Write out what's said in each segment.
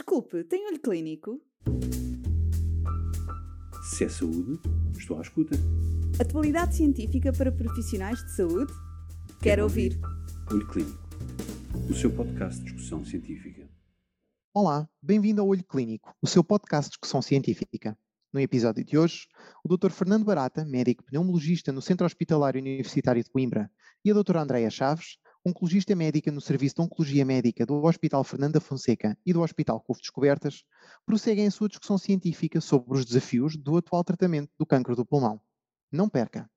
Desculpe, tem olho clínico? Se é saúde, estou à escuta. Atualidade científica para profissionais de saúde? Quero ouvir. Olho Clínico, o seu podcast de discussão científica. Olá, bem-vindo ao Olho Clínico, o seu podcast de discussão científica. No episódio de hoje, o Dr. Fernando Barata, médico pneumologista no Centro Hospitalário Universitário de Coimbra, e a Dra. Andreia Chaves, oncologista médica no Serviço de Oncologia Médica do Hospital Fernanda Fonseca e do Hospital Couve Descobertas, prosseguem a sua discussão científica sobre os desafios do atual tratamento do cancro do pulmão. Não perca!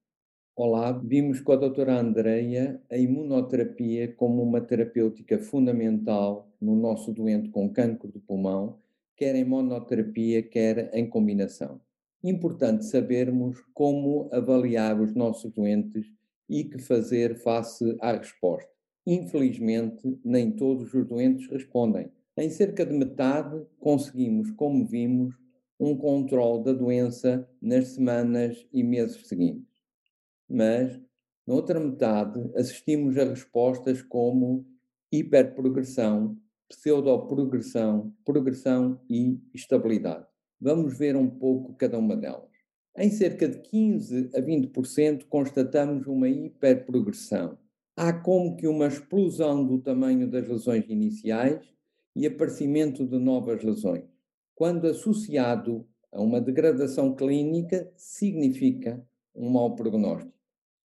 Olá, vimos com a doutora Andreia a imunoterapia como uma terapêutica fundamental no nosso doente com cancro do pulmão, quer em monoterapia, quer em combinação. Importante sabermos como avaliar os nossos doentes e que fazer face à resposta. Infelizmente, nem todos os doentes respondem. Em cerca de metade, conseguimos, como vimos, um controle da doença nas semanas e meses seguintes. Mas, na outra metade, assistimos a respostas como hiperprogressão, pseudoprogressão, progressão e estabilidade. Vamos ver um pouco cada uma delas. Em cerca de 15 a 20% constatamos uma hiperprogressão. Há como que uma explosão do tamanho das lesões iniciais e aparecimento de novas lesões. Quando associado a uma degradação clínica, significa um mau prognóstico.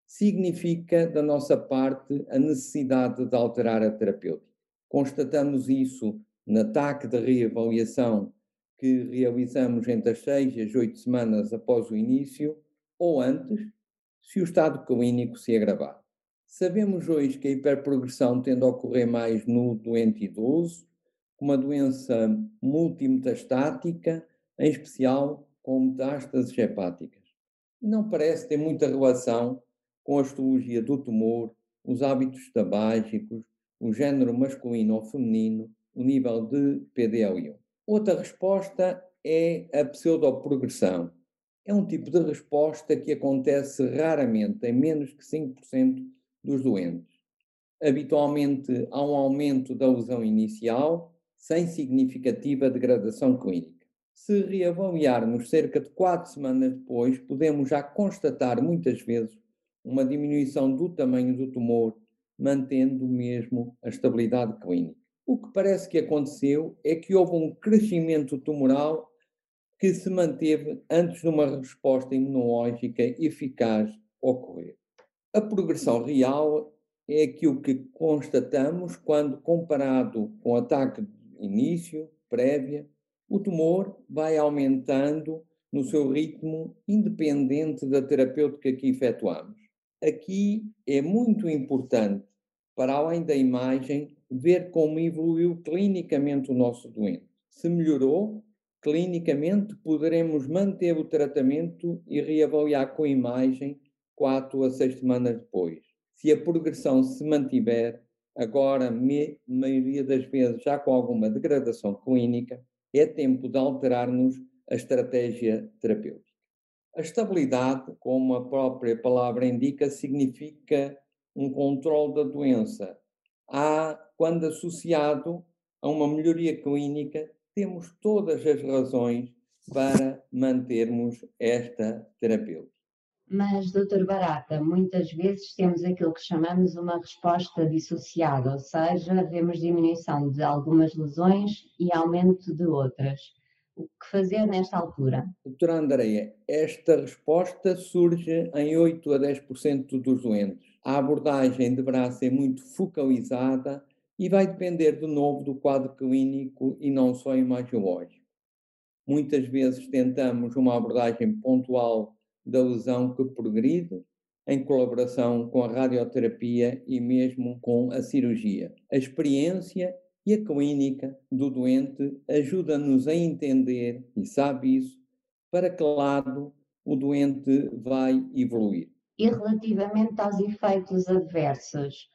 Significa, da nossa parte, a necessidade de alterar a terapêutica. Constatamos isso no ataque de reavaliação que realizamos entre as seis e as oito semanas após o início, ou antes, se o estado clínico se agravar. Sabemos hoje que a hiperprogressão tende a ocorrer mais no doente idoso, uma doença multimetastática, em especial com metástases hepáticas. Não parece ter muita relação com a histologia do tumor, os hábitos tabágicos, o género masculino ou feminino, o nível de PDL1. Outra resposta é a pseudoprogressão. É um tipo de resposta que acontece raramente, em menos que 5% dos doentes. Habitualmente há um aumento da lesão inicial, sem significativa degradação clínica. Se reavaliarmos cerca de 4 semanas depois, podemos já constatar muitas vezes uma diminuição do tamanho do tumor, mantendo mesmo a estabilidade clínica. O que parece que aconteceu é que houve um crescimento tumoral que se manteve antes de uma resposta imunológica eficaz ocorrer. A progressão real é aquilo que constatamos quando comparado com o ataque de início, prévia, o tumor vai aumentando no seu ritmo independente da terapêutica que efetuamos. Aqui é muito importante, para além da imagem, ver como evoluiu clinicamente o nosso doente. Se melhorou, clinicamente poderemos manter o tratamento e reavaliar com imagem quatro a seis semanas depois. Se a progressão se mantiver, agora, me, maioria das vezes, já com alguma degradação clínica, é tempo de alterarmos a estratégia terapêutica. A estabilidade, como a própria palavra indica, significa um controle da doença. Há quando associado a uma melhoria clínica, temos todas as razões para mantermos esta terapêutica. Mas, doutor Barata, muitas vezes temos aquilo que chamamos uma resposta dissociada, ou seja, vemos diminuição de algumas lesões e aumento de outras. O que fazer nesta altura? Doutora Andreia, esta resposta surge em 8 a 10% dos doentes. A abordagem deverá ser muito focalizada e vai depender de novo do quadro clínico e não só imagiológico. Muitas vezes tentamos uma abordagem pontual da lesão que progride, em colaboração com a radioterapia e mesmo com a cirurgia. A experiência e a clínica do doente ajuda-nos a entender, e sabe isso, para que lado o doente vai evoluir. E relativamente aos efeitos adversos,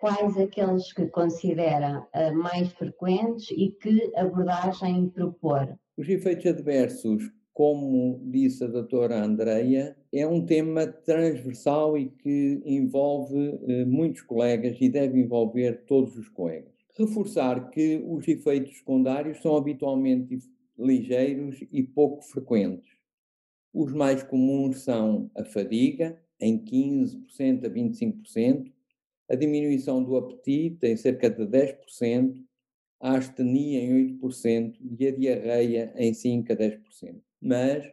quais aqueles que considera mais frequentes e que abordagem propor? Os efeitos adversos, como disse a doutora Andreia, é um tema transversal e que envolve muitos colegas e deve envolver todos os colegas. Reforçar que os efeitos secundários são habitualmente ligeiros e pouco frequentes. Os mais comuns são a fadiga, em 15% a 25%, a diminuição do apetite, em cerca de 10%, a astenia, em 8%, e a diarreia, em 5% a 10%. Mas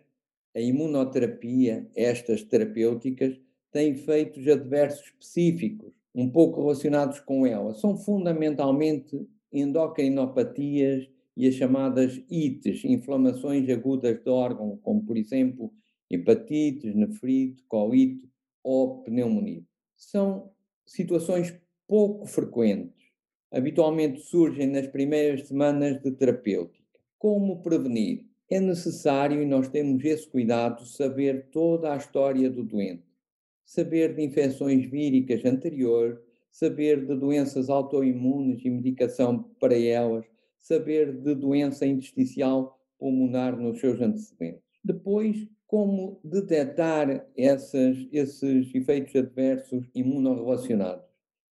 a imunoterapia, estas terapêuticas, têm efeitos adversos específicos, um pouco relacionados com ela. São fundamentalmente endocrinopatias e as chamadas ites, inflamações agudas de órgão, como por exemplo hepatites, nefrite, colite ou pneumonia. São situações pouco frequentes. Habitualmente surgem nas primeiras semanas de terapêutica. Como prevenir? É necessário, e nós temos esse cuidado, saber toda a história do doente. Saber de infecções víricas anteriores, saber de doenças autoimunes e medicação para elas, saber de doença intersticial pulmonar nos seus antecedentes. Depois, como detectar essas, esses efeitos adversos imunorrelacionados.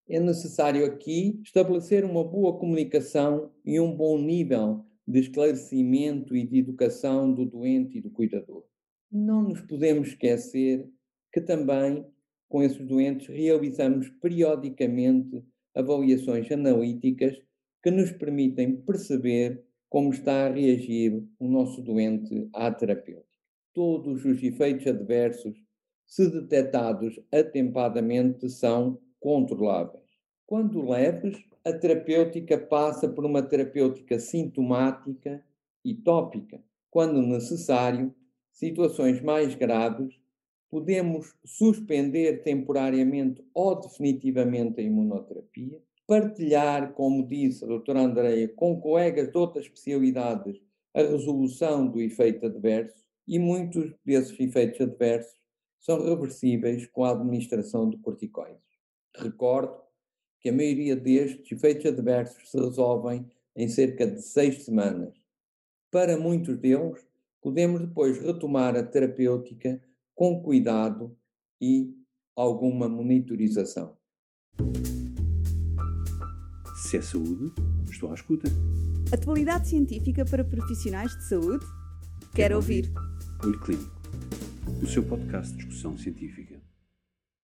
É necessário aqui estabelecer uma boa comunicação e um bom nível de esclarecimento e de educação do doente e do cuidador. Não nos podemos esquecer que também, com esses doentes, realizamos periodicamente avaliações analíticas que nos permitem perceber como está a reagir o nosso doente à terapêutica. Todos os efeitos adversos, se detectados atempadamente, são controláveis. Quando leves, a terapêutica passa por uma terapêutica sintomática e tópica. Quando necessário, situações mais graves, podemos suspender temporariamente ou definitivamente a imunoterapia partilhar, como disse a doutora Andreia, com colegas de outras especialidades a resolução do efeito adverso e muitos desses efeitos adversos são reversíveis com a administração de corticoides. Recordo que a maioria destes efeitos adversos se resolvem em cerca de seis semanas. Para muitos deles, podemos depois retomar a terapêutica com cuidado e alguma monitorização. Se é saúde, estou à escuta. Atualidade científica para profissionais de saúde? Quero ouvir. Olho Clínico, o seu podcast de discussão científica.